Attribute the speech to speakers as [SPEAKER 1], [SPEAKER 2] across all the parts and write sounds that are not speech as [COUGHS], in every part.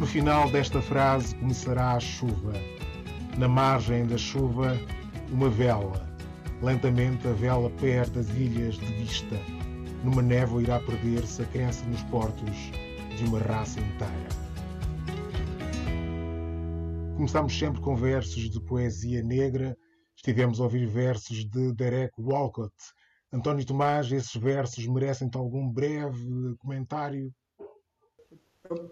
[SPEAKER 1] No final desta frase começará a chuva. Na margem da chuva, uma vela. Lentamente a vela perde as ilhas de vista. Numa névoa irá perder-se a crença nos portos de uma raça inteira. Começamos sempre com versos de poesia negra. Estivemos a ouvir versos de Derek Walcott. António Tomás, esses versos merecem-te algum breve comentário?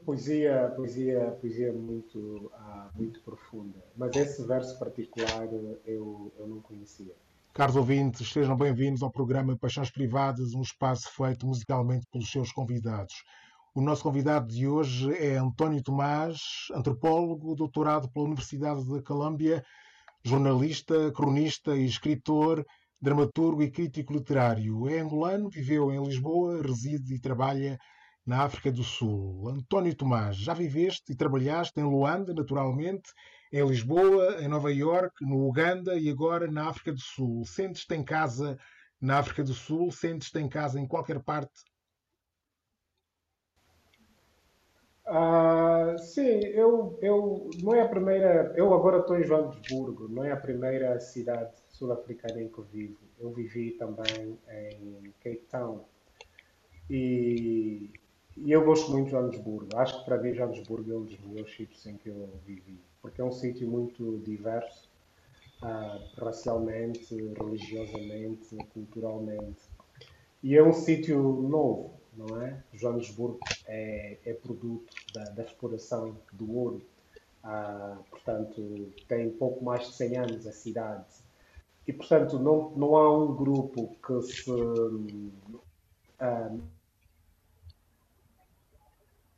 [SPEAKER 2] Poesia, poesia, poesia muito, ah, muito profunda. Mas esse verso particular eu, eu não conhecia.
[SPEAKER 1] Caros ouvintes, sejam bem-vindos ao programa Paixões Privadas, um espaço feito musicalmente pelos seus convidados. O nosso convidado de hoje é António Tomás, antropólogo, doutorado pela Universidade da Colômbia, jornalista, cronista e escritor, dramaturgo e crítico literário. É angolano, viveu em Lisboa, reside e trabalha na África do Sul. António Tomás, já viveste e trabalhaste em Luanda, naturalmente, em Lisboa, em Nova Iorque, no Uganda e agora na África do Sul. Sentes-te em casa na África do Sul? Sentes-te em casa em qualquer parte?
[SPEAKER 2] Uh, sim, eu, eu não é a primeira. Eu agora estou em Joanesburgo, não é a primeira cidade sul-africana em que vivo. Eu vivi também em Cape Town. E, e eu gosto muito de Joanesburgo. Acho que para mim Joanesburgo é um dos melhores sítios em que eu vivi. Porque é um sítio muito diverso, uh, racialmente, religiosamente, culturalmente. E é um sítio novo não é? Joanesburgo é, é produto da, da, exploração do ouro, ah, portanto, tem pouco mais de 100 anos a cidade. E, portanto, não, não há um grupo que se. Ah,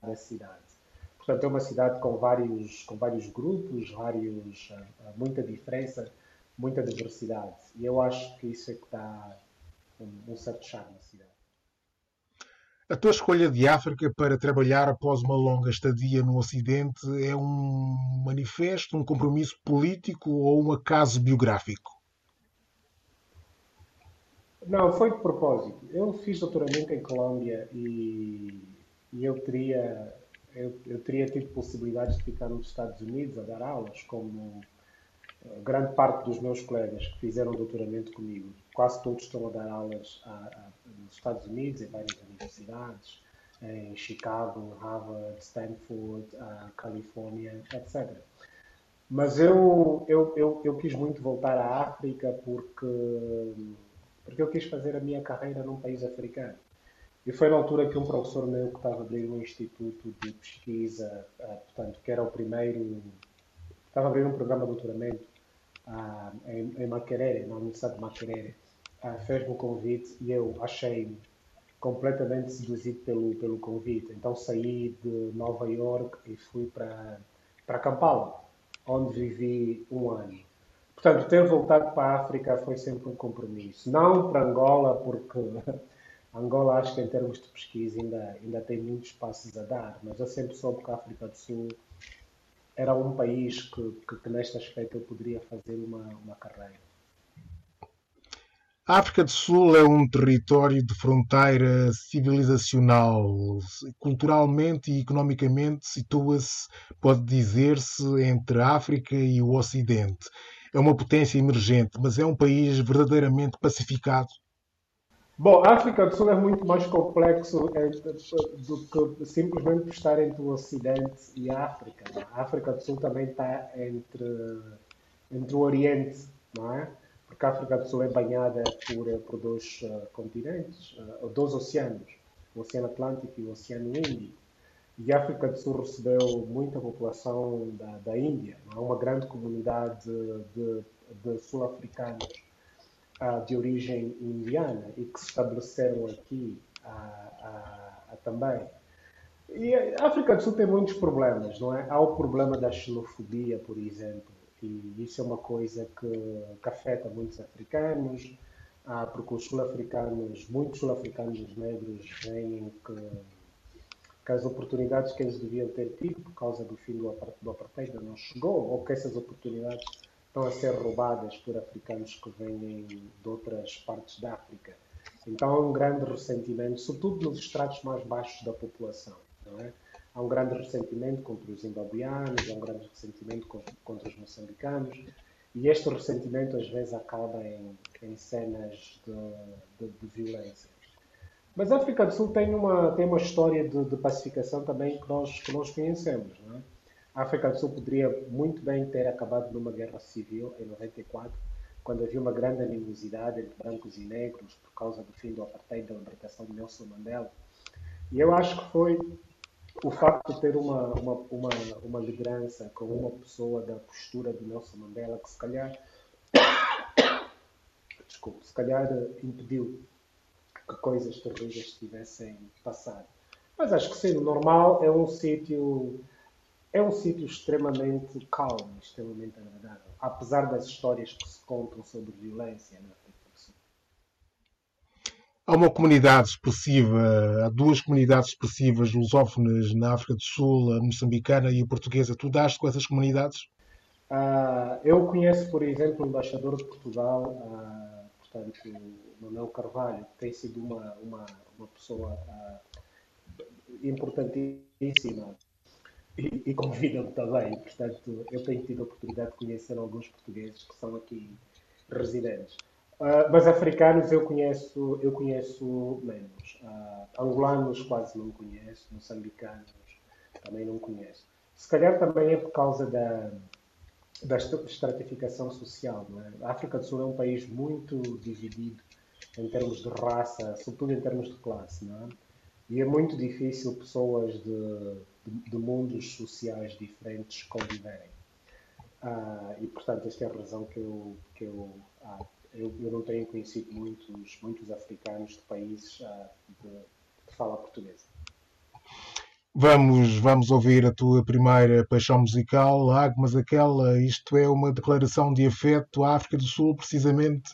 [SPEAKER 2] da cidade. Portanto, é uma cidade com vários, com vários grupos, vários, ah, muita diferença, muita diversidade. E eu acho que isso é que dá um, um certo charme à cidade.
[SPEAKER 1] A tua escolha de África para trabalhar após uma longa estadia no Ocidente é um manifesto, um compromisso político ou um acaso biográfico?
[SPEAKER 2] Não, foi de propósito. Eu fiz doutoramento em Colômbia e, e eu teria eu, eu, teria tido possibilidades de ficar nos Estados Unidos a dar aulas, como eh, grande parte dos meus colegas que fizeram doutoramento comigo. Quase todos estão a dar aulas a, a nos Estados Unidos, em várias universidades, em Chicago, Harvard, Stanford, Califórnia, etc. Mas eu, eu, eu, eu, quis muito voltar à África porque, porque eu quis fazer a minha carreira num país africano. E foi na altura que um professor meu que estava a abrir um instituto de pesquisa, uh, portanto, que era o primeiro, estava a abrir um programa de doutoramento uh, em, em na Universidade de Makerere, uh, fez-me o convite e eu achei completamente seduzido pelo, pelo convite. Então saí de Nova York e fui para, para Kampala, onde vivi um ano. Portanto, ter voltado para a África foi sempre um compromisso. Não para Angola, porque Angola acho que em termos de pesquisa ainda, ainda tem muitos passos a dar, mas eu sempre soube que a África do Sul era um país que, que, que neste aspecto eu poderia fazer uma, uma carreira.
[SPEAKER 1] A África do Sul é um território de fronteira civilizacional. Culturalmente e economicamente situa-se, pode dizer-se, entre a África e o Ocidente. É uma potência emergente, mas é um país verdadeiramente pacificado.
[SPEAKER 2] Bom, a África do Sul é muito mais complexo é, do que simplesmente estar entre o Ocidente e a África. A África do Sul também está entre, entre o Oriente, não é? porque a África do Sul é banhada por, eh, por dois uh, continentes, uh, dois oceanos, o Oceano Atlântico e o Oceano Índico. E a África do Sul recebeu muita população da, da Índia, há uma grande comunidade de, de sul-africanos uh, de origem indiana e que se estabeleceram aqui também. E a África do Sul tem muitos problemas, não é? Há o problema da xenofobia, por exemplo e isso é uma coisa que, que afeta muitos africanos, porque os sul-africanos, muitos sul-africanos negros veem que, as oportunidades que eles deviam ter tido por causa do fim do, do apartheid não chegou, ou que essas oportunidades estão a ser roubadas por africanos que vêm de outras partes da África. Então há um grande ressentimento, sobretudo nos estratos mais baixos da população. É? há um grande ressentimento contra os zimbabuianos, há um grande ressentimento contra os moçambicanos, e este ressentimento às vezes acaba em, em cenas de, de, de, violência. Mas a África do Sul tem uma, tem uma história de, de pacificação também que nós, que nós conhecemos. Não é? A África do Sul poderia muito bem ter acabado numa guerra civil em 94, quando havia uma grande animosidade entre brancos e negros por causa do fim do apartheid da libertação de Nelson Mandela. E eu acho que foi o facto de ter uma, uma, uma, uma liderança com uma pessoa da postura do Nelson Mandela que se calhar [COUGHS] desculpe, se calhar impediu que coisas terríveis tivessem passado. Mas acho que sendo normal é um sítio é um sítio extremamente calmo, extremamente agradável, apesar das histórias que se contam sobre violência na África do Sul.
[SPEAKER 1] Há uma comunidade expressiva, há duas comunidades expressivas lusófonas na África do Sul, a moçambicana e a portuguesa. Tu daste com essas comunidades?
[SPEAKER 2] Uh, eu conheço, por exemplo, o embaixador de Portugal, uh, portanto, Manuel Carvalho, que tem sido uma, uma, uma pessoa uh, importantíssima e, convidam-me também. Portanto, eu tenho tido a oportunidade de conhecer alguns portugueses que são aqui residentes. Uh, mas africanos eu conheço, eu conheço menos. Uh, angolanos quase não conheço, moçambicanos também não conheço. Se calhar também é por causa da, da estratificação social. É? A África do Sul é um país muito dividido em termos de raça, sobretudo em termos de classe. Não é? E é muito difícil pessoas de, de, de mundos sociais diferentes conviverem. Ah, e, portanto, esta é a razão que eu, que eu, ah, eu, eu, não tenho conhecido muitos, muitos africanos de países ah, de, de fala portuguesa.
[SPEAKER 1] Vamos, vamos ouvir a tua primeira paixão musical, Águas Aquela. Isto é uma declaração de afeto à África do Sul, precisamente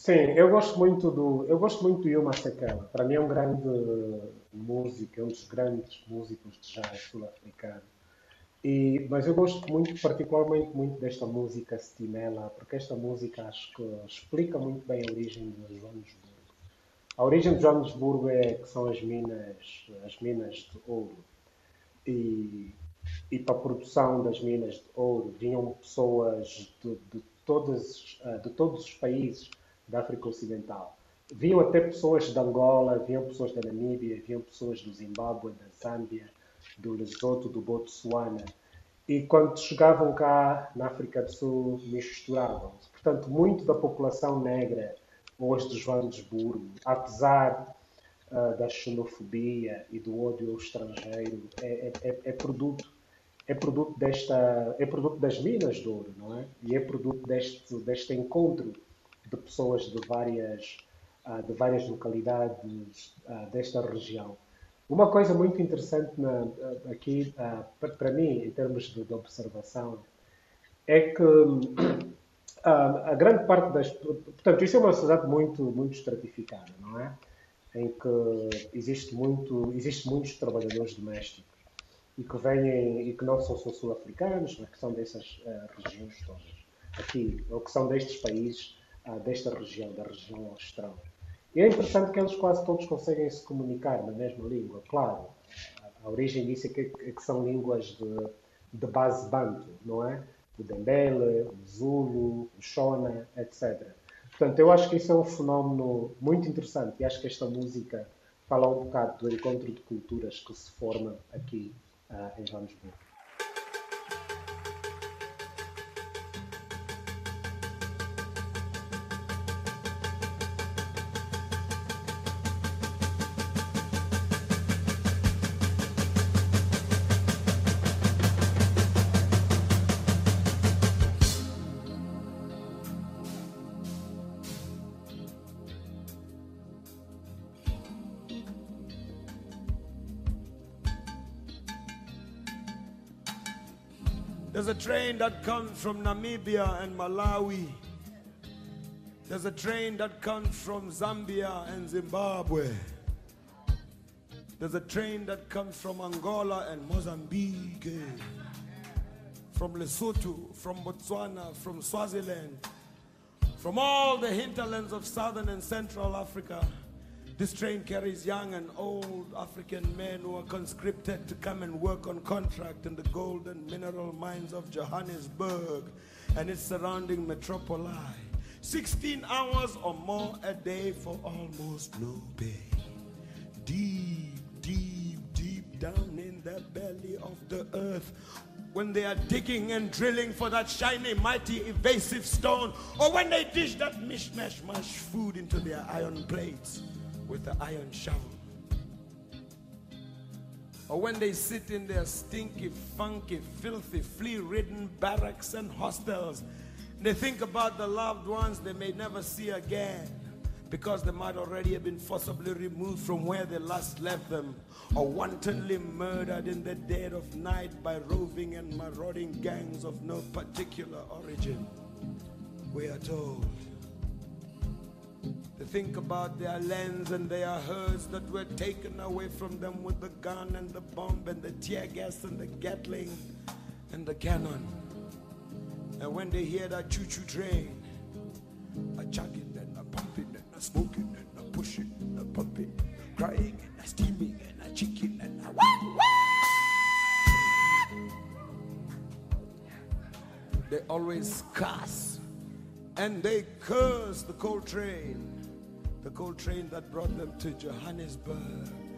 [SPEAKER 2] Sim, eu gosto muito do eu gosto muito do Yuma Sekela. Para mim é um grande músico, é um dos grandes músicos de jazz sul-africano. E, mas eu gosto muito, particularmente muito desta música Stimela, porque esta música acho que explica muito bem a origem de Joanesburgo. A origem de Joanesburgo é que são as minas, as minas de ouro. E, e para a produção das minas de ouro vinham pessoas de, de, todas, de todos os países da África Ocidental. Viam até pessoas de Angola, viam pessoas da Namíbia, viam pessoas do Zimbábue, da Zâmbia, do Lesoto, do Botsuana. E quando chegavam cá na África do Sul, misturavam-se. Portanto, muito da população negra hoje de Joanesburgo, apesar uh, da xenofobia e do ódio ao estrangeiro, é, é, é, é, produto é produto desta é produto das minas de ouro, não é? E é produto deste deste encontro de pessoas de várias, uh, de várias localidades uh, desta região. Uma coisa muito interessante na, aqui, para mim, em termos de, de observação, é que [COUGHS] a grande parte das. Portanto, isto é uma sociedade muito, muito estratificada, não é? Em que existe, muito, existe muitos trabalhadores domésticos e que vêm e que não são só sul-africanos, mas que são dessas uh, regiões todas aqui, ou que são destes países ah, desta região, da região austral. E é interessante que eles quase todos conseguem se comunicar na mesma língua. Claro, a, origem disso é que, é que são línguas de, de, base banto, não é? O Dembele, o Zulu, o Shona, etc. Portanto, eu acho que isso é um fenómeno muito interessante e acho que esta música fala um bocado do encontro de culturas que se forma aqui uh, em Joanesburgo.
[SPEAKER 3] Train that comes from Namibia and Malawi. There's a train that comes from Zambia and Zimbabwe. There's a train that comes from Angola and Mozambique. From Lesotho, from Botswana, from Swaziland, from all the hinterlands of southern and central Africa This train carries young and old African men who are conscripted to come and work on contract in the gold and mineral mines of Johannesburg and its surrounding metropoli. 16 hours or more a day for almost no pay. Deep, deep, deep down in the belly of the earth, when they are digging and drilling for that shiny, mighty, evasive stone, or when they dish that mishmash mash food into their iron plates with the iron shovel. Or when they sit in their stinky, funky, filthy, flea ridden barracks and hostels, they think about the loved ones they may never see again because they might already have been forcibly removed from where they last left them or wantonly murdered in the dead of night by roving and marauding gangs of no particular origin. We are told. They think about their lands and their herds that were taken away from them with the gun and the bomb and the tear gas and the Gatling and the cannon. And when they hear that choo-choo train, a chugging and a pumping and a smoking and a pushing and a pumping, crying and a steaming and a chicken and a wah, wah. They always cuss and they curse the coal train, the coal train that brought them to Johannesburg.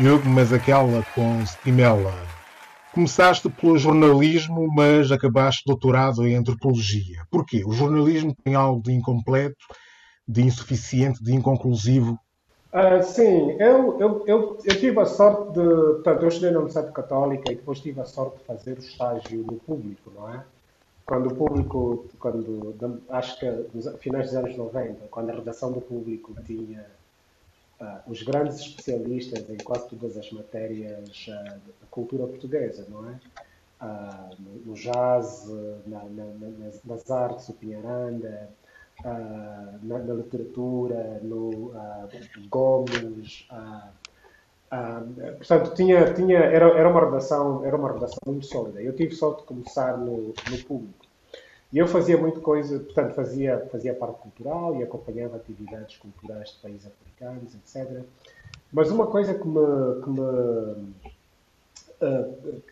[SPEAKER 1] Hugo, mas aquela com Spinella. Começaste pelo jornalismo, mas acabaste doutorado em antropologia. Porquê? O jornalismo tem algo de incompleto, de insuficiente, de inconclusivo?
[SPEAKER 2] Uh, sim, eu, eu, eu, eu, tive a sorte de. Portanto, eu estudei na Universidade Católica e depois tive a sorte de fazer o estágio no público, não é? Quando o público, quando, acho que nos finais dos anos 90, quando a redação do público tinha uh, os grandes especialistas em quase todas as matérias uh, da cultura portuguesa, não é? no, no, jazz, na, na, nas, nas artes, o Pinharanda na, na, literatura, no Gomes. Portanto, tinha, tinha, era, era, uma redação, era uma redação muito sólida. Eu tive sorte de começar no, no público. E eu fazia muita coisa, portanto, fazia, fazia parte cultural e acompanhava atividades culturais de países africanos, etc. Mas uma coisa que me. Que, me, uh,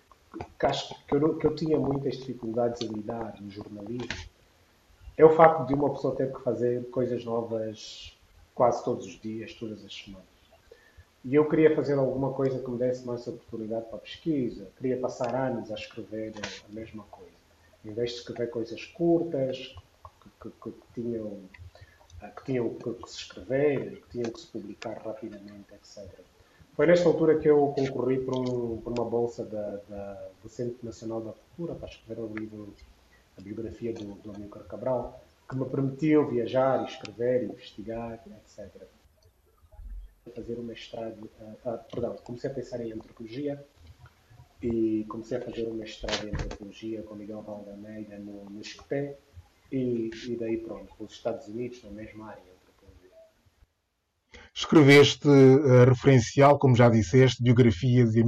[SPEAKER 2] que acho que eu, que eu tinha muitas dificuldades em lidar no jornalismo é o facto de uma pessoa ter que fazer coisas novas quase todos os dias, todas as semanas. E eu queria fazer alguma coisa que me desse mais oportunidade para a pesquisa. Queria passar anos a escrever a mesma coisa. Em vez de escrever coisas curtas, que, que, que tinham, que, tinham que, se escrever, que tinham que se publicar rapidamente, etc. Foi nesta altura que eu concorri por, um, uma bolsa da, da, do Centro Nacional da Cultura para escrever um livro a biografia do, do Amilcar Cabral, que me permitiu viajar, escrever, investigar, etc. Fazer um mestrado, uh, uh, perdão, comecei a pensar em antropologia e comecei a fazer um mestrado em antropologia com Miguel Valdameida no, no e, e daí pronto, os Estados Unidos, na mesma área.
[SPEAKER 1] Escreveste uh, referencial, como já disseste, biografia de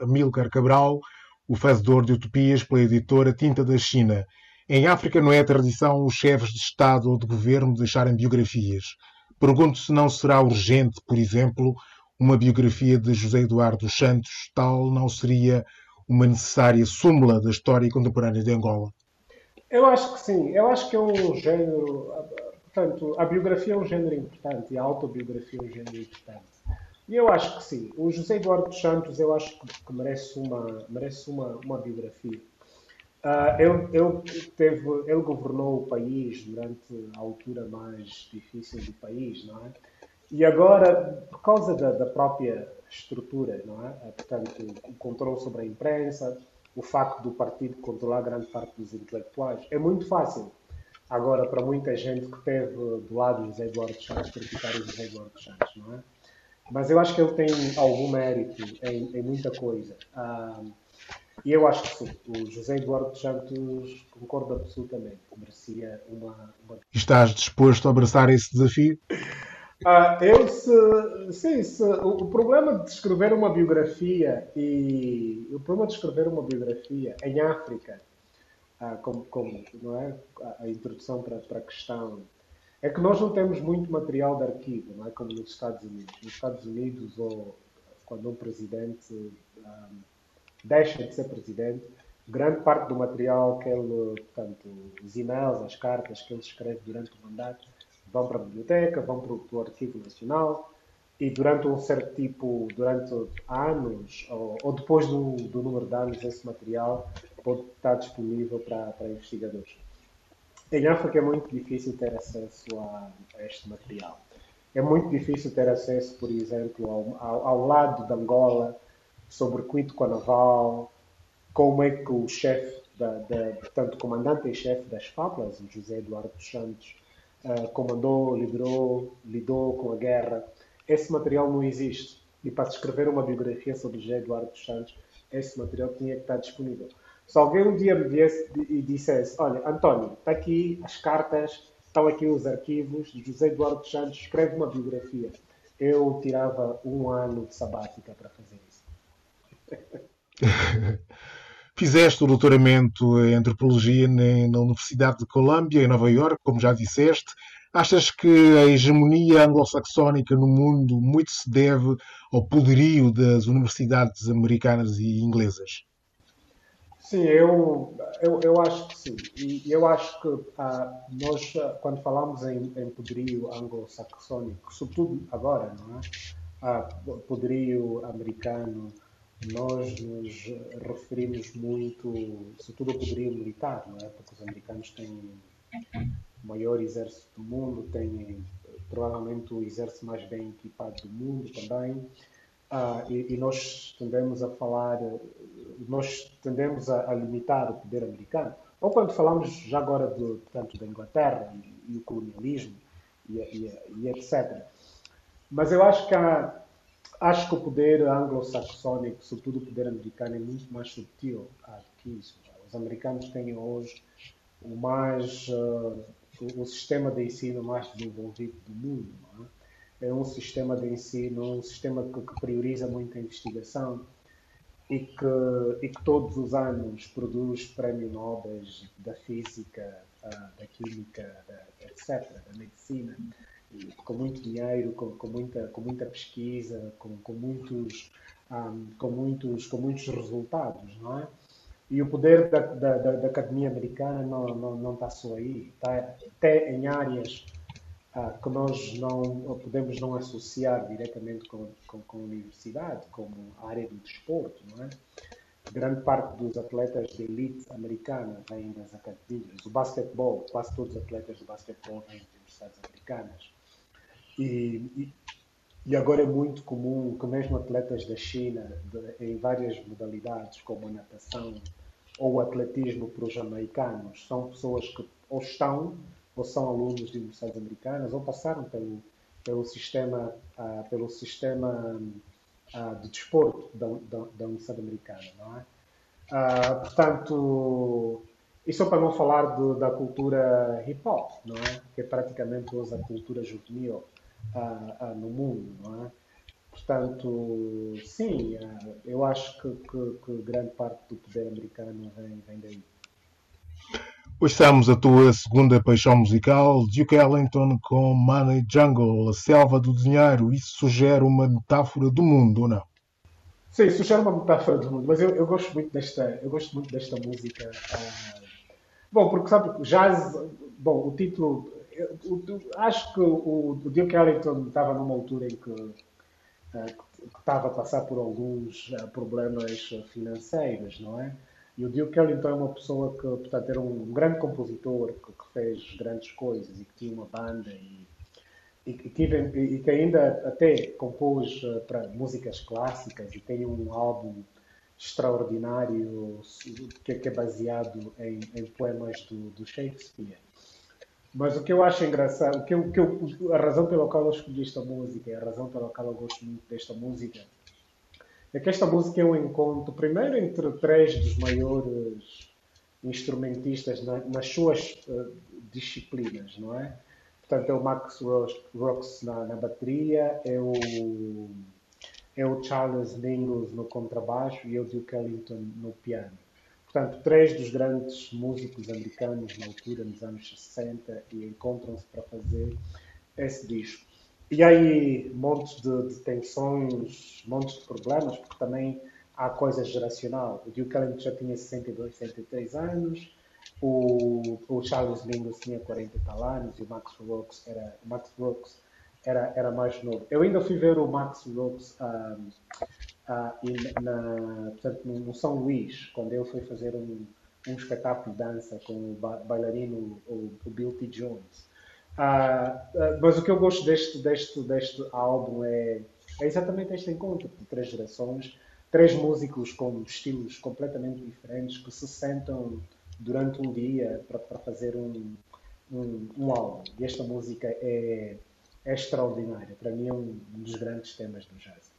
[SPEAKER 1] Amilcar Cabral, o fazedor de utopias pela editora Tinta da China. Em África não é tradição os chefes de Estado ou de governo deixarem biografias. Pergunto se não será urgente, por exemplo, uma biografia de José Eduardo Santos, tal não seria uma necessária súmula da história contemporânea de Angola?
[SPEAKER 2] Eu acho que sim. Eu acho que é um género. Portanto, a biografia é um género importante e a autobiografia é um género importante. E eu acho que sim. O José Eduardo Santos, eu acho que merece uma, merece uma, uma biografia. Uh, ele, ele, teve, ele governou o país durante a altura mais difícil do país, não é? E agora, por causa da, da própria estrutura, não é? Ah, portanto, o controle sobre a imprensa, o facto do partido controlar grande parte dos intelectuais, é muito fácil. Agora, para muita gente que teve do lado José Eduardo Santos, criticar o José Eduardo Santos, não é? Mas eu acho que ele tem algum mérito em, em muita coisa. Ah, e eu acho que sim, o José Eduardo Santos concorda absolutamente. Merecia uma, uma.
[SPEAKER 1] Estás disposto a abraçar esse desafio?
[SPEAKER 2] Ah, eu se, sim, se, o, o, problema de escrever uma biografia e o problema de escrever uma biografia em África, ah, como, como não é a, introdução para, para a questão é que nós não temos muito material de arquivo, não é como nos Estados Unidos. Nos Estados Unidos, ou quando um presidente um, deixa de ser presidente, grande parte do material que ele, portanto, os e-mails, as cartas que ele escreve durante o mandato, vão para a biblioteca, vão para o, para o Arquivo Nacional e durante um certo tipo, durante anos ou, ou depois do, do, número de anos, esse material pode estar disponível para, para investigadores. Em África é muito difícil ter acesso a, a este material. É muito difícil ter acesso, por exemplo, ao, ao, ao lado de Angola, sobre o Quinto Carnaval, como é que o chefe, da, da, portanto, comandante e chefe das o José Eduardo dos Santos, uh, comandou, liderou, lidou com a guerra. Esse material não existe. E para se escrever uma biografia sobre José Eduardo dos Santos, esse material tinha que estar disponível. Se alguém um dia me viesse e dissesse: Olha, António, está aqui as cartas, estão aqui os arquivos de José Eduardo Santos, escreve uma biografia. Eu tirava um ano de sabática para fazer isso. [LAUGHS]
[SPEAKER 1] Fizeste o doutoramento em antropologia na Universidade de Colômbia, em Nova Iorque, como já disseste. Achas que a hegemonia anglo-saxónica no mundo muito se deve ao poderio das universidades americanas e inglesas?
[SPEAKER 2] Sim, eu, eu, eu acho que sim. E eu acho que ah, nós, ah, quando falamos em, em poderio anglo-saxónico, sobretudo agora, não é? Ah, poderio americano, nós nos referimos muito, sobretudo ao poderio militar, não é? Porque os americanos têm o maior exército do mundo, têm provavelmente o exército mais bem equipado do mundo também. Uh, e, e, nós tendemos a falar, nós tendemos a, a, limitar o poder americano. Ou quando falamos já agora do, portanto, da Inglaterra e, e o colonialismo e, e, etc. Mas eu acho que, há, acho que o poder anglo-saxónico, sobretudo o poder americano, é muito mais sutil que isso. Os americanos têm hoje o mais uh, o, sistema de ensino mais desenvolvido do mundo. É? é? um sistema de ensino, um sistema que, que, prioriza muito a investigação e que, e que todos os anos produz prémios Nobel da física, uh, da química, da, etc., da medicina, com muito dinheiro, com, com, muita, com muita pesquisa, com, com muitos, um, com, muitos, com muitos resultados, não é? E o poder da, da, da academia americana não, não, não está só aí, está até em áreas ah, que nós não podemos não associar diretamente com, com, com, a universidade, como a área do desporto, não é? Grande parte dos atletas de elite americana vêm das academias. O basquetebol, quase todos os atletas do basquetebol vêm das universidades americanas. E, e, agora é muito comum que mesmo atletas da China, de, em várias modalidades, como a natação, ou o atletismo para os americanos são pessoas que ou estão ou são alunos de universidades americanas ou passaram pelo, pelo sistema, uh, pelo sistema uh, de desporto da, da, da, Universidade Americana, não é? Uh, portanto, isso é para não falar da cultura hip hop, não é? Que é praticamente hoje a cultura juvenil no mundo, não é? Portanto, sim, eu acho que, que, que grande parte do poder americano vem, vem daí.
[SPEAKER 1] Hoje estamos a tua segunda paixão musical, Duke Ellington com Money Jungle, a selva do dinheiro. Isso sugere uma metáfora do mundo, ou não?
[SPEAKER 2] Sim, sugere uma metáfora do mundo, mas eu, eu gosto muito desta, eu gosto muito desta música. Uh, bom, porque sabe, jazz, bom, o título, eu, eu, acho que o, o Duke Ellington estava numa altura em que eh, que estava a passar por alguns eh, problemas financeiros, não é? E o Duke Ellington é uma pessoa que, portanto, era um grande compositor que, que fez grandes coisas e que tinha uma banda e, e, que, e que ainda até compôs eh, para músicas clássicas e tem um álbum extraordinário que, que é baseado em, em poemas do, do Shakespeare. Mas o que eu acho engraçado, o que eu, que eu, a razão pela qual eu escolhi esta música, a razão pela qual eu gosto muito desta música, é que esta música é um encontro, primeiro, entre três dos maiores instrumentistas na, nas suas uh, disciplinas, não é? Portanto, é o Max Rox na, na bateria, é o, é o Charles Mingus no contrabaixo e é o Duke Ellington no piano. Portanto, três dos grandes músicos americanos na altura, nos anos 60, e encontram-se para fazer esse disco. E aí, montes de, de, tensões, montes de problemas, porque também há coisa geracional. O Duke Ellington já tinha 62, 63 anos, o, o Charles Mingus tinha 40 e tal anos, e o Max Roach era, Max Roach era, era mais novo. Eu ainda fui ver o Max Roach um, ah, na, portanto, no São Luís, quando ele foi fazer um, um espetáculo de dança com o bailarino, o, o Bill T. Jones. Ah, ah, mas o que eu gosto deste, deste, deste álbum é, é exatamente este encontro de três gerações, três músicos com estilos completamente diferentes que se sentam durante um dia para, fazer um, um, um, álbum. E esta música é, é extraordinária. Para mim é um dos grandes temas do jazz.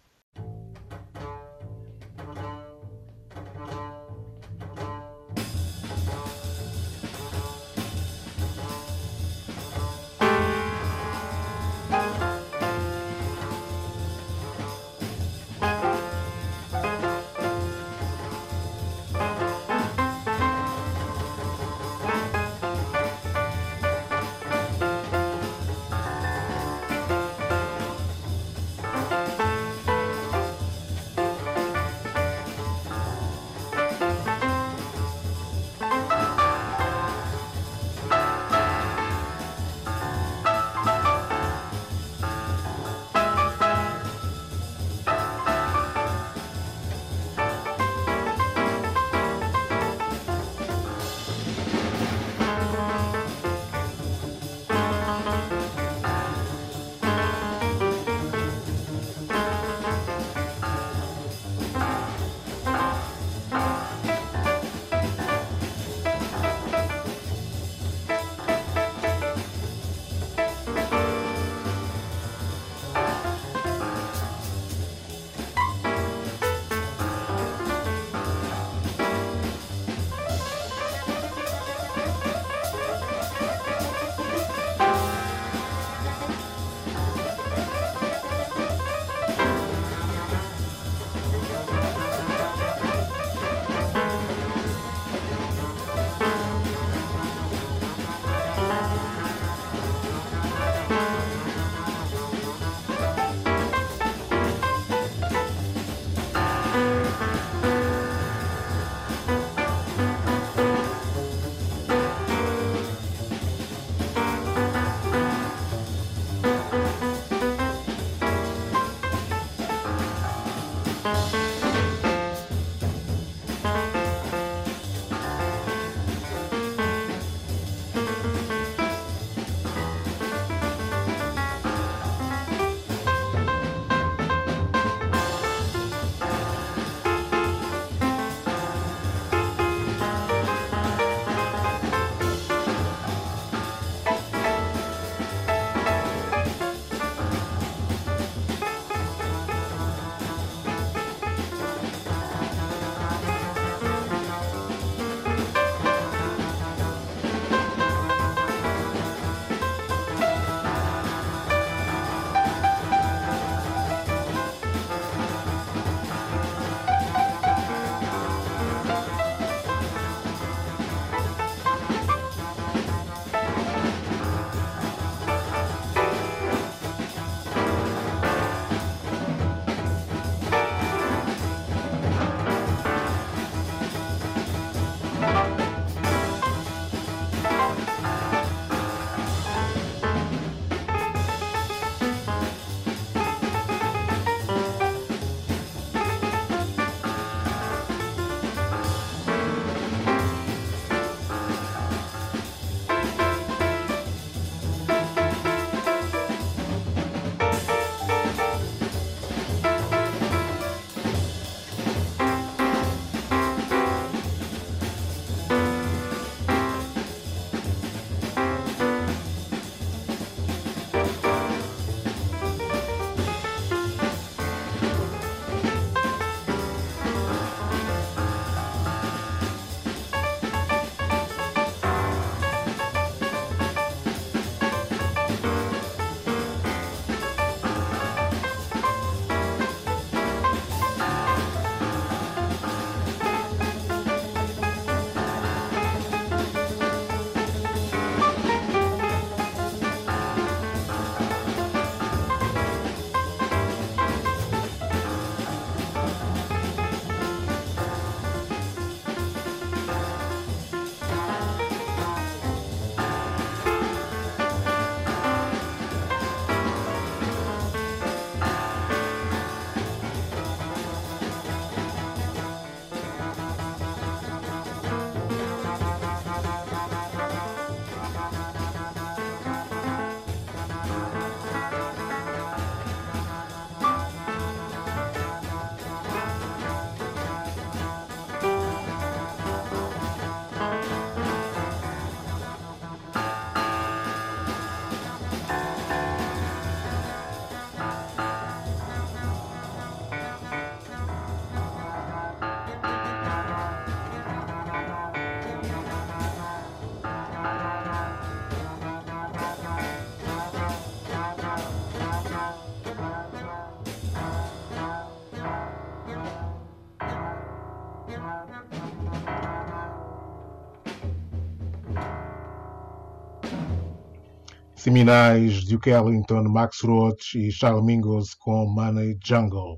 [SPEAKER 1] Seminais Duke Ellington, Max Roach e Charles Mingus com Money Jungle.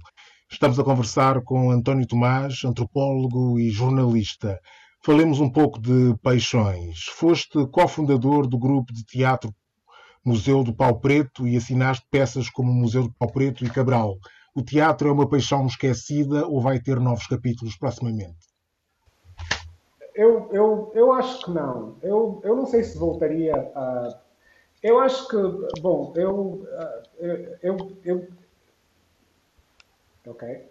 [SPEAKER 1] Estamos a conversar com António Tomás, antropólogo e jornalista. Falemos um pouco de paixões. Foste cofundador do grupo de teatro Museu do Pau Preto e assinaste peças como Museu do Pau Preto e Cabral. O teatro é uma paixão esquecida ou vai ter novos capítulos proximamente?
[SPEAKER 2] Eu, eu, eu acho que não. Eu, eu não sei se voltaria a eu acho que, bom, eu, eh, eu, eu, ok.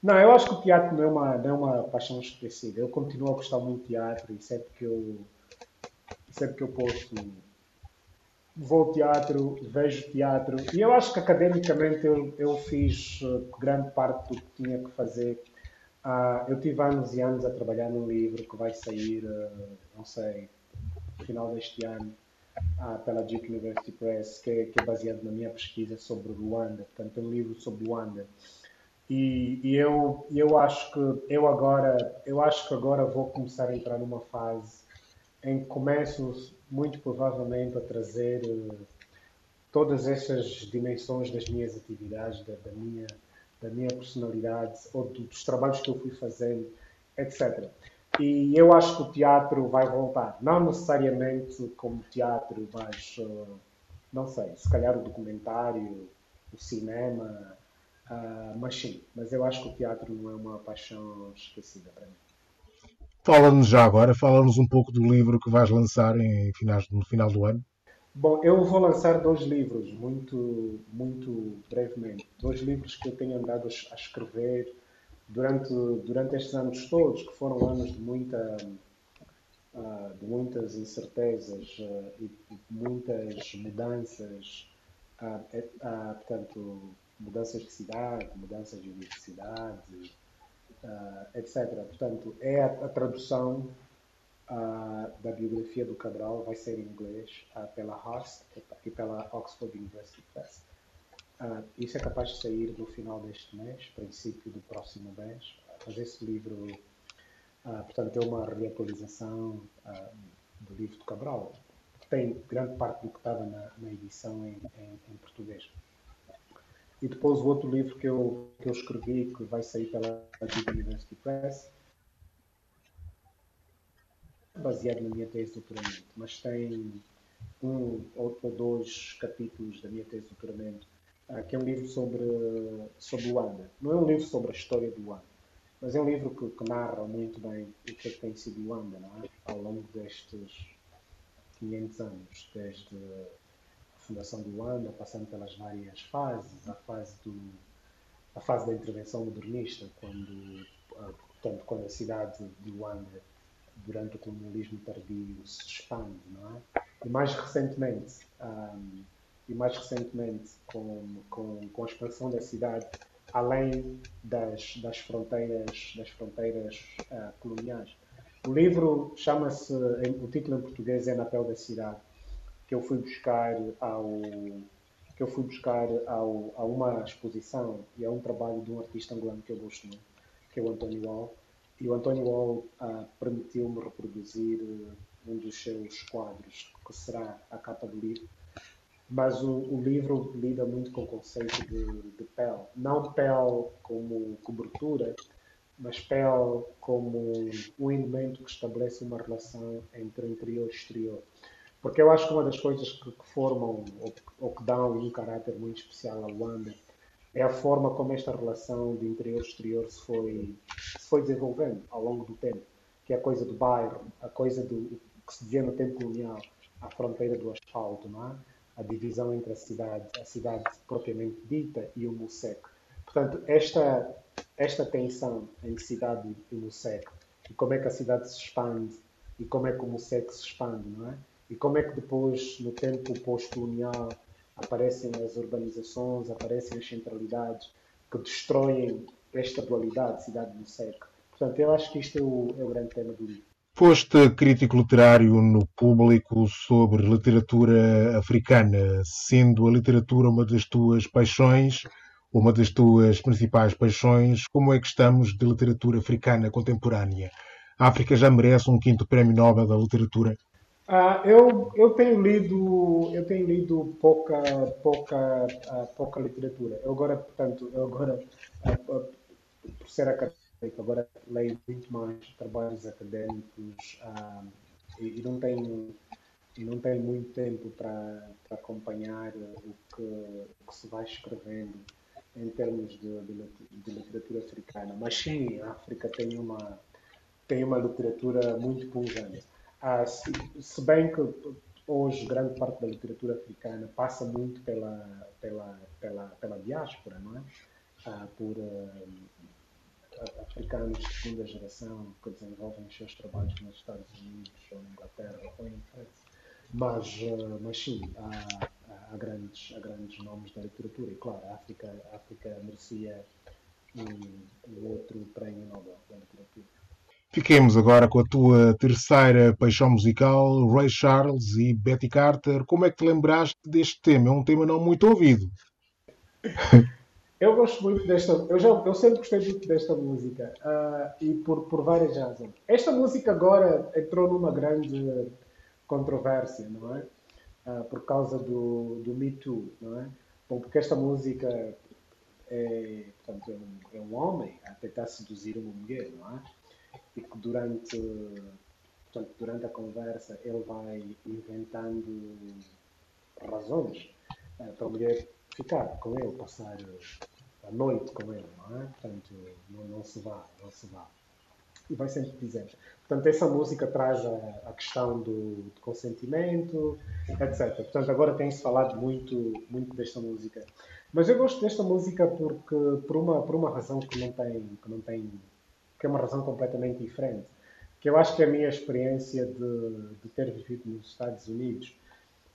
[SPEAKER 2] Não, eu acho que o teatro não é uma, não é uma paixão esquecida. Eu continuo a gostar muito de teatro e sempre que eu, sempre que eu posso, vou ao teatro, vejo teatro. E eu acho que academicamente eu, eu fiz eh, grande parte do que tinha que fazer. Uh, eu tive anos e anos a trabalhar num livro que vai sair, uh, não sei, no final deste ano ah, pela Duke University Press, que é, que é, baseado na minha pesquisa sobre Ruanda. Portanto, é um livro sobre Ruanda. E, e, eu, eu acho que eu agora, eu acho que agora vou começar a entrar numa fase em que começo muito provavelmente a trazer uh, todas essas dimensões das minhas atividades, da, da, minha, da minha personalidade, ou dos trabalhos que eu fui fazendo, etc. E eu acho que o teatro vai voltar. Não necessariamente como teatro, mas uh, não sei, se calhar o documentário, o cinema, Uh, mas sim, mas eu acho que o teatro não é uma paixão esquecida para mim.
[SPEAKER 1] Fala-nos já agora, fala-nos um pouco do livro que vais lançar em finais, no final do ano.
[SPEAKER 2] Bom, eu vou lançar dois livros, muito, muito brevemente. Dois livros que eu tenho andado a escrever durante, durante estes anos todos, que foram anos de, muita, uh, de muitas incertezas uh, e muitas mudanças, uh, portanto, mudanças de cidade, mudanças de universidade, etc. Portanto, é a, tradução da biografia do Cabral vai ser em inglês pela Hearst e pela Oxford University Press. Uh, isso é capaz de sair no final deste mês, princípio do próximo mês. Mas esse livro, portanto, é uma reatualização do livro do Cabral. Tem grande parte do que estava na, na edição em, em, em, português. E depois o outro livro que eu, que eu escrevi, que vai sair pela University Press, baseado na minha tese de doutoramento, mas tem um ou, dois capítulos da minha tese de doutoramento, uh, que é um livro sobre, sobre Luanda. Não é um livro sobre a história do Luanda, mas é um livro que, que narra muito bem o que, é que tem sido Luanda é? ao longo destes 500 anos, desde a fundação de Luanda, passando pelas várias fases, a fase, do, a fase da intervenção modernista, quando, ah, portanto, quando a cidade de Luanda durante o colonialismo tardio se expande, não é? E mais recentemente, um, e mais recentemente com, com, com a expansão da cidade além das, das fronteiras, das fronteiras uh, coloniais. O livro chama-se, o título em português é Na Pele da Cidade, que eu fui buscar ao que eu fui buscar ao, a uma exposição e a um trabalho de um artista angolano que eu gosto muito, que é o António Wall, e o António Wall ah, permitiu-me reproduzir uh, um dos seus quadros, que será a capa do livro. Mas o, o livro lida muito com o conceito de, de pele. Não pele como cobertura, mas pele como um elemento que estabelece uma relação entre interior e exterior. Porque eu acho que uma das coisas que, que formam ou, ou, que dão um caráter muito especial à Luanda é a forma como esta relação de interior-exterior se foi, se foi desenvolvendo ao longo do tempo, que é a coisa do bairro, a coisa do que se dizia no tempo colonial, a fronteira do asfalto, não é? A divisão entre a cidade, a cidade propriamente dita e o Musec. Portanto, esta, esta tensão entre cidade e Musec, e como é que a cidade se expande, e como é que o Musec se expande, não é? E como é que depois, no tempo pós-colonial, aparecem as urbanizações, aparecem as centralidades que destroem esta dualidade cidade do século. Portanto, eu acho que isto é o, é o grande tema do livro.
[SPEAKER 1] Foste crítico literário no público sobre literatura africana, sendo a literatura uma das tuas paixões, uma das tuas principais paixões. Como é que estamos de literatura africana contemporânea? A África já merece um quinto prémio Nobel da literatura?
[SPEAKER 2] Ah, eu, eu tenho lido eu tenho lido pouca pouca uh, pouca literatura. Eu agora portanto eu agora uh, por ser académico agora leio muito mais trabalhos académicos e, e, não tenho e não tenho muito tempo para, acompanhar o que, o que se vai escrevendo em termos de, de, de literatura africana. Mas sim, a África tem uma tem uma literatura muito pungente. Ah, se, se, bem que hoje grande parte da literatura africana passa muito pela, pela, pela, pela diáspora, não é? Ah, por uh, africanos de segunda geração que desenvolvem os seus trabalhos nos Estados Unidos, ou na Inglaterra, ou em França. Mas, uh, mas sim, há, há, grandes, há grandes nomes da literatura. E claro, a África, a África merecia um, um outro prémio Nobel da literatura.
[SPEAKER 1] Fiquemos agora com a tua terceira paixão musical, Ray Charles e Betty Carter. Como é que te lembraste deste tema? É um tema não muito ouvido. [LAUGHS]
[SPEAKER 2] Eu gosto muito desta. Eu, já, eu sempre gostei muito desta música uh, e por, por várias razões. Esta música agora entrou numa grande controvérsia, não é? Uh, por causa do, do Me Too, não é? Bom, porque esta música é, portanto, é, um, é um homem a tentar seduzir uma mulher, não é? e que durante, portanto, durante a conversa ele vai inventando razões uh, para a mulher ficar com ele, passar, à noite com ele, não é? Portanto, não, não se vá, não se vá. E vai sempre dizer. Portanto, essa música traz a, a questão do, do, consentimento, etc. Portanto, agora tem-se falado muito, muito desta música. Mas eu gosto desta música porque, por uma, por uma razão que não tem, que não tem, que é uma razão completamente diferente. Que eu acho que é a minha experiência de, de ter vivido nos Estados Unidos.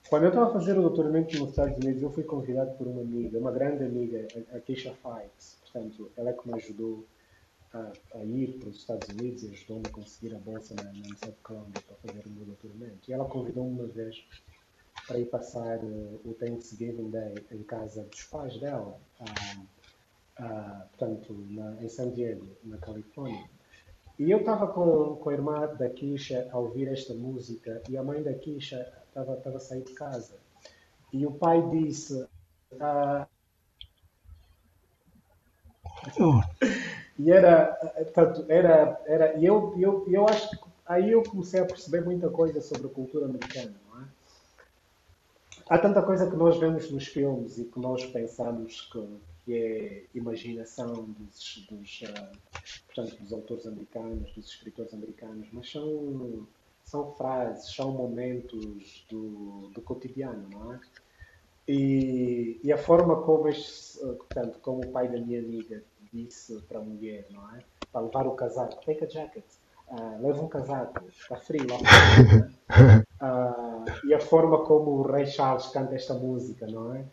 [SPEAKER 2] Quando eu estava a fazer o doutoramento nos Estados Unidos, eu fui convidado por uma amiga, uma grande amiga, a Keisha Fikes. Portanto, ela é que me ajudou a, a, ir para os Estados Unidos e ajudou-me a conseguir a bolsa na, na Universidade de Columbia para fazer o meu doutoramento. E ela convidou-me uma vez para ir passar uh, o Thanksgiving Day em casa dos pais dela, uh, uh, portanto, na, em San Diego, na Califórnia. E eu estava com, com a irmã da Kisha a ouvir esta música e a mãe da Kisha estava a sair de casa. E o pai disse. Uh, e era, tanto, era, era, e eu, eu, eu acho que aí eu comecei a perceber muita coisa sobre a cultura americana, não é? Há tanta coisa que nós vemos nos filmes e que nós pensamos que, que é imaginação dos, dos, uh, portanto, dos autores americanos, dos escritores americanos, mas são, são frases, são momentos do, do cotidiano, não é? E, e a forma como, este, portanto, como o pai da minha amiga disse para a mulher, não é? Para levar o casaco, take a jacket, uh, leva um casaco, está frio lá fora. Uh, [LAUGHS] e a forma como o Rei Charles canta esta música, não é?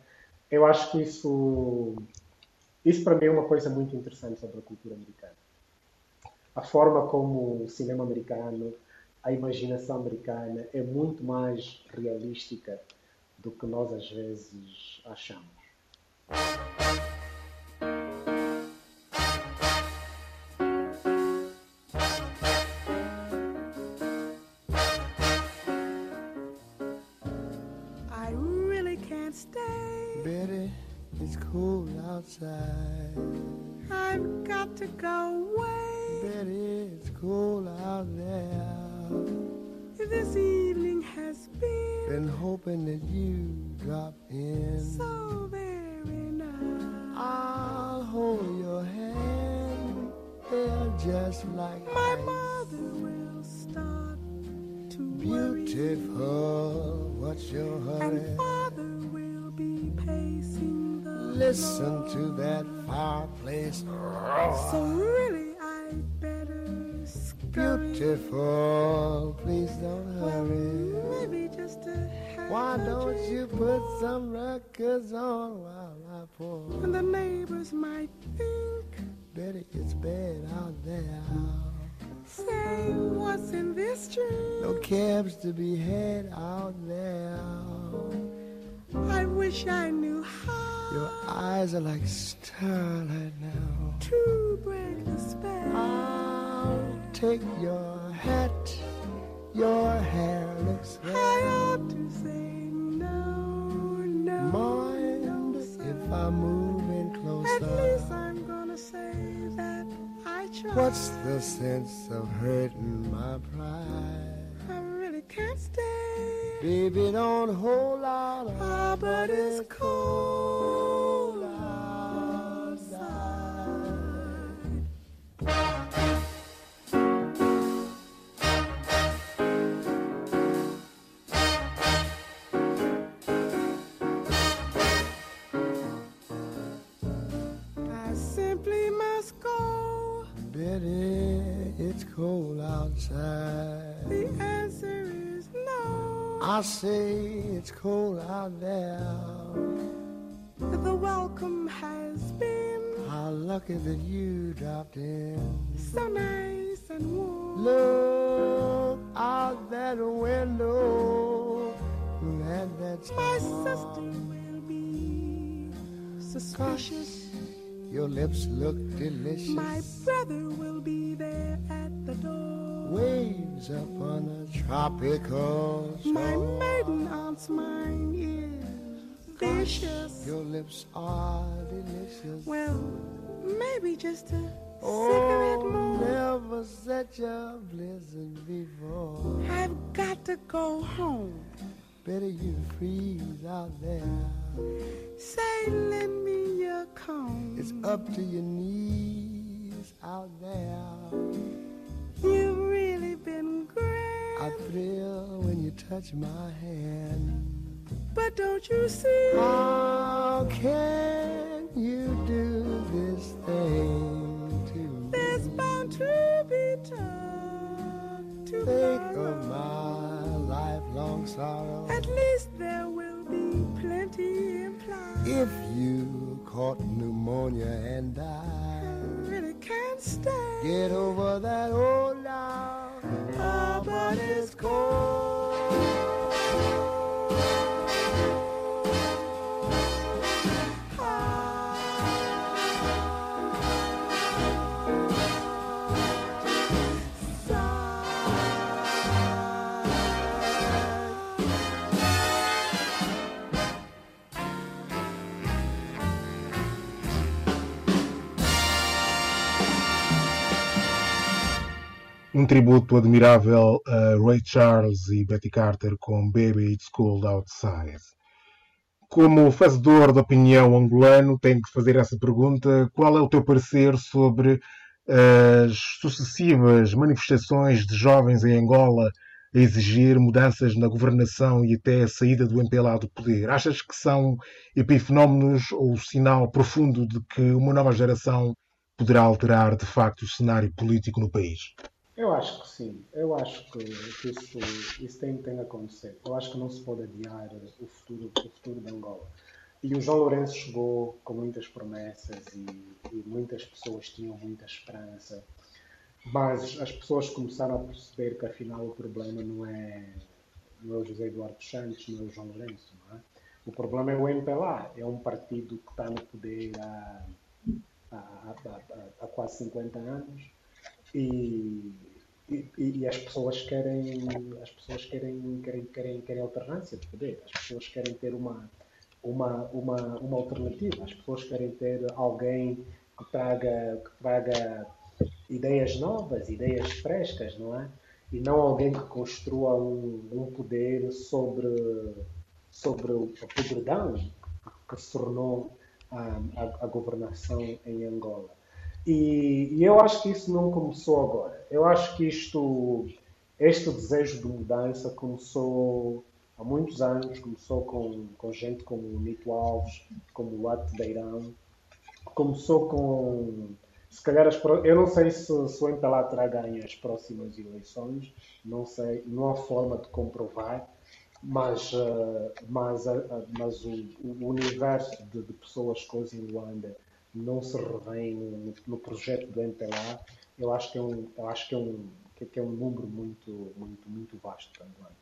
[SPEAKER 2] Eu acho que isso, isso para mim é uma coisa muito interessante sobre a cultura americana. A forma como o cinema americano, a imaginação americana é muito mais realística do que nós às vezes achamos.
[SPEAKER 4] Beautiful, please don't hurry. Well, maybe just a Why don't you put some records on while I pour? And the neighbors might think, Betty, it's bad out there. Say, what's in this tree? No cabs to be had out there. I wish I knew how. Your eyes are like starlight now. To break the spell. I'll take your hat. Your hair looks red. I ought to say no, no. Mind if I move in closer? At least I'm gonna say that I tried. What's the sense of hurting my pride? I really can't stay. Baby, don't hold out. Ah, but it's cold outside. I it's cold outside. The answer is no. I say it's cold out there. The welcome has been. How lucky that you dropped in. So nice and warm. Look out that window. Let that My sister will be suspicious. Your lips look delicious. My brother will be there at the door waves upon a tropical shore. My maiden aunt's mind is vicious. Your lips are delicious. Well, maybe just a oh, cigarette more. never such a blizzard before. I've got to go home. Better you freeze out there. Say, lend me your comb. It's up to your knees out there. You've really been great. I thrill when you touch my hand. But don't you see? How can you do this thing to me? There's bound to be time to think of my lifelong sorrow. At least there will be plenty implied. If you caught pneumonia and died, I really can't stay. Get over that old. Oh, but it's cold.
[SPEAKER 1] Um tributo admirável a Ray Charles e Betty Carter com Baby It's Cold Outside. Como fazedor de opinião angolano, tenho que fazer essa pergunta: qual é o teu parecer sobre as sucessivas manifestações de jovens em Angola a exigir mudanças na governação e até a saída do MPLA do poder? Achas que são epifenómenos ou sinal profundo de que uma nova geração poderá alterar de facto o cenário político no país?
[SPEAKER 2] Eu acho que sim. Eu acho que, que isso, isso tem, tem acontecer. Eu acho que não se pode adiar o futuro, o futuro de Angola. E o João Lourenço chegou com muitas promessas e, e muitas pessoas tinham muita esperança. Mas as pessoas começaram a perceber que afinal o problema não é, não é o José Eduardo Santos, não é o João Lourenço. Não é? O problema é o MPLA. É um partido que está no poder há, há, há, há quase 50 anos e, e, e, as pessoas querem as pessoas querem, querem, querem, querem alternância de poder, as pessoas querem ter uma, uma, uma, uma alternativa, as pessoas querem ter alguém que traga, que traga ideias novas, ideias frescas, não é? E não alguém que construa um, um poder sobre, sobre o podridão que se tornou a, a, a governação em Angola. E, e, eu acho que isso não começou agora. Eu acho que isto, este desejo de mudança começou há muitos anos, começou com, com gente como o Nito Alves, como o Ato Beirão, começou com, se calhar, as, eu não sei se, se o MPLA terá ganho as próximas eleições, não sei, não há forma de comprovar, mas, uh, mas, uh, mas o, o universo de, de pessoas coisas em Luanda não se revêem no, no, projeto do MPLA, eu acho que é um, eu acho que é um, que é um número muito, muito, muito vasto também.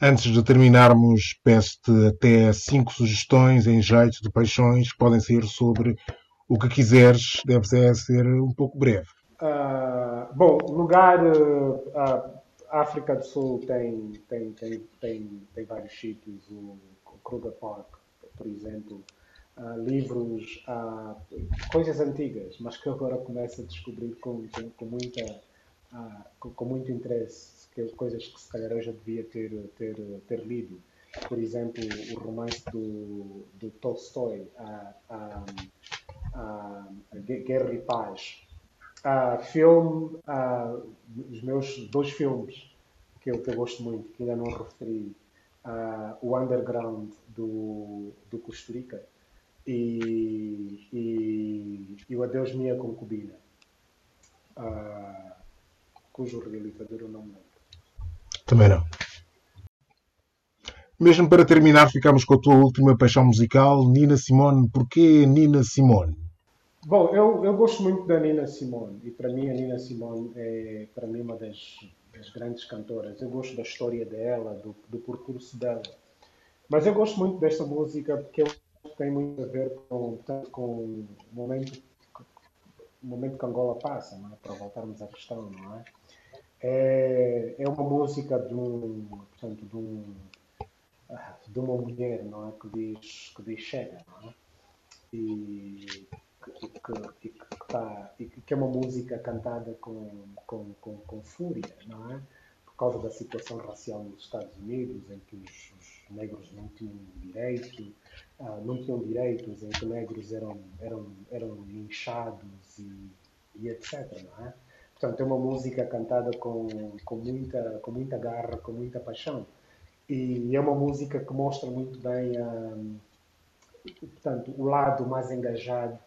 [SPEAKER 1] Antes de terminarmos, peço-te até cinco sugestões em jeito de paixões, que podem ser sobre o que quiseres, deve ser um pouco breve.
[SPEAKER 2] Uh, bom, lugar uh, a África do Sul tem, tem, tem, tem, tem vários sítios, o Kruger Park, por exemplo, livros, uh, coisas antigas, mas que agora começo a descobrir com, com, com muita, uh, com, com, muito interesse, que, coisas que se calhar eu já devia ter, ter, ter lido. Por exemplo, o romance do, do Tolstói, a, a, a, a Guerra e Paz. Uh, filme, uh, os meus dois filmes que eu, que eu gosto muito, que ainda não referi, uh, o Underground do, do Costa Rica e, e, e o Adeus Minha Concubina, uh, cujo realizador eu não me lembro.
[SPEAKER 1] Também não. Mesmo para terminar, ficamos com a tua última paixão musical, Nina Simone. Porquê Nina Simone?
[SPEAKER 2] Bom, eu, eu gosto muito da Nina Simone e para mim a Nina Simone é para mim uma das, das grandes cantoras. Eu gosto da história dela, do, do percurso dela. Mas eu gosto muito desta música porque eu tem muito a ver com, com o momento, o momento que Angola passa, é? para voltarmos à questão, não é? É, é uma música de, um, portanto, de, um, de uma mulher não é? que, diz, que diz chega, não é? E que, que, que, tá, que é uma música cantada com, com, com, com fúria, não é? causa da situação racial nos Estados Unidos, em que os, os negros não tinham direito, uh, não tinham direitos, em que negros eram, eram, eram linchados e, e etc. Não é? Portanto, é uma música cantada com, com, muita, com muita garra, com muita paixão. E é uma música que mostra muito bem um, portanto, o lado mais engajado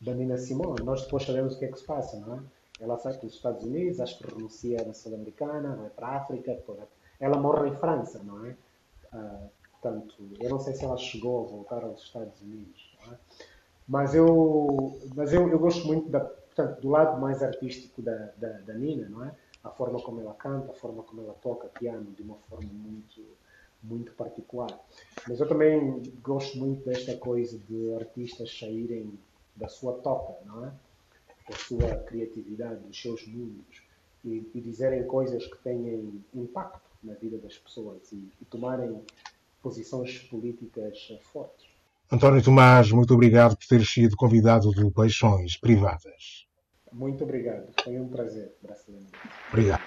[SPEAKER 2] da Nina Simone. Nós depois sabemos o que é que se passa, não é? Ela sai para os Estados Unidos, acho que renuncia à nação americana, vai para a África, ela morre em França, não é? Portanto, eu não sei se ela chegou a voltar aos Estados Unidos, é? mas eu, mas eu, eu gosto muito da, portanto, do lado mais artístico da, da, da, Nina, não é? A forma como ela canta, a forma como ela toca piano de uma forma muito muito particular. Mas eu também gosto muito desta coisa de artistas saírem da sua toca, não é? da sua criatividade, dos seus mundos e, e dizerem coisas que tenham impacto na vida das pessoas e, e tomarem posições políticas fortes.
[SPEAKER 1] António Tomás, muito obrigado por ter sido convidado do Paixões Privadas.
[SPEAKER 2] Muito obrigado, foi um prazer, brasileiro.
[SPEAKER 1] Obrigado.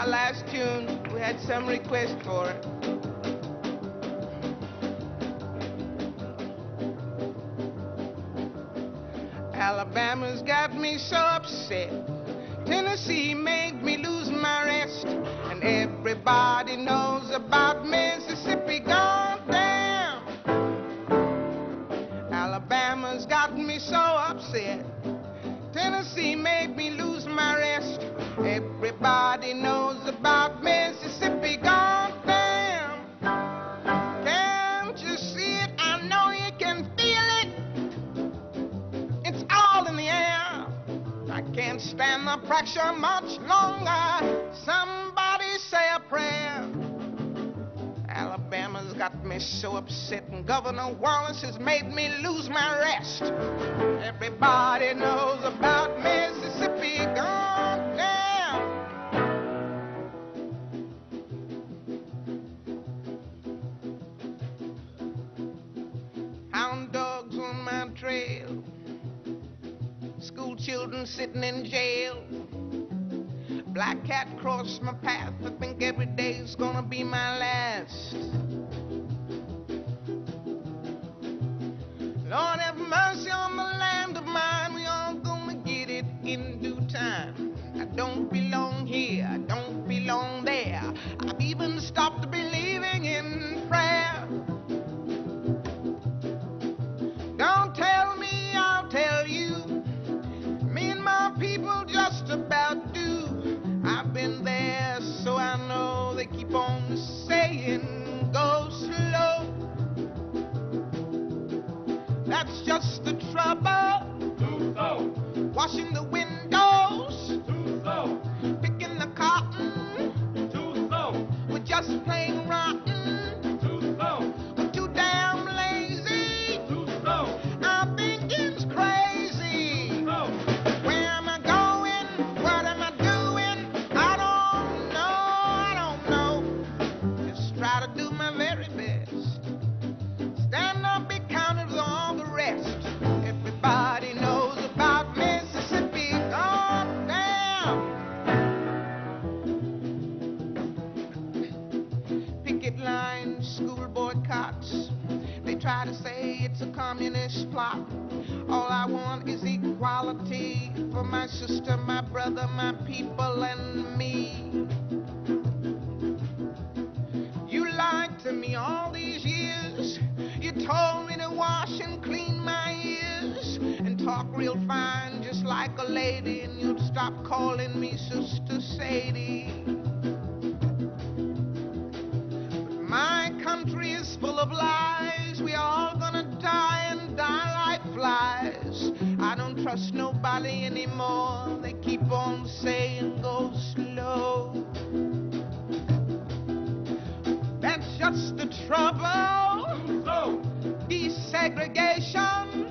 [SPEAKER 5] our last tune, we had some requests for it. Alabama's got me so upset. Tennessee made me lose my rest. And everybody knows about Mississippi gone down. Alabama's got me so upset. Tennessee made me lose my rest. Everybody knows about Mississippi stand the pressure much longer. Somebody say a prayer. Alabama's got me so upset, and Governor Wallace has made me lose my rest. Everybody knows about Mississippi gone sitting in jail. Black cat crossed my path. I think every day's gonna be my last. Lord have watching the for my sister, my brother, my people, and me. You lied to me all these years. You told me to wash and clean my ears and talk real fine, just like a lady, and you'd stop calling me Sister Sadie. But my country is full of lies. We all trust nobody anymore. They keep on saying go slow. That's just the trouble. Desegregation.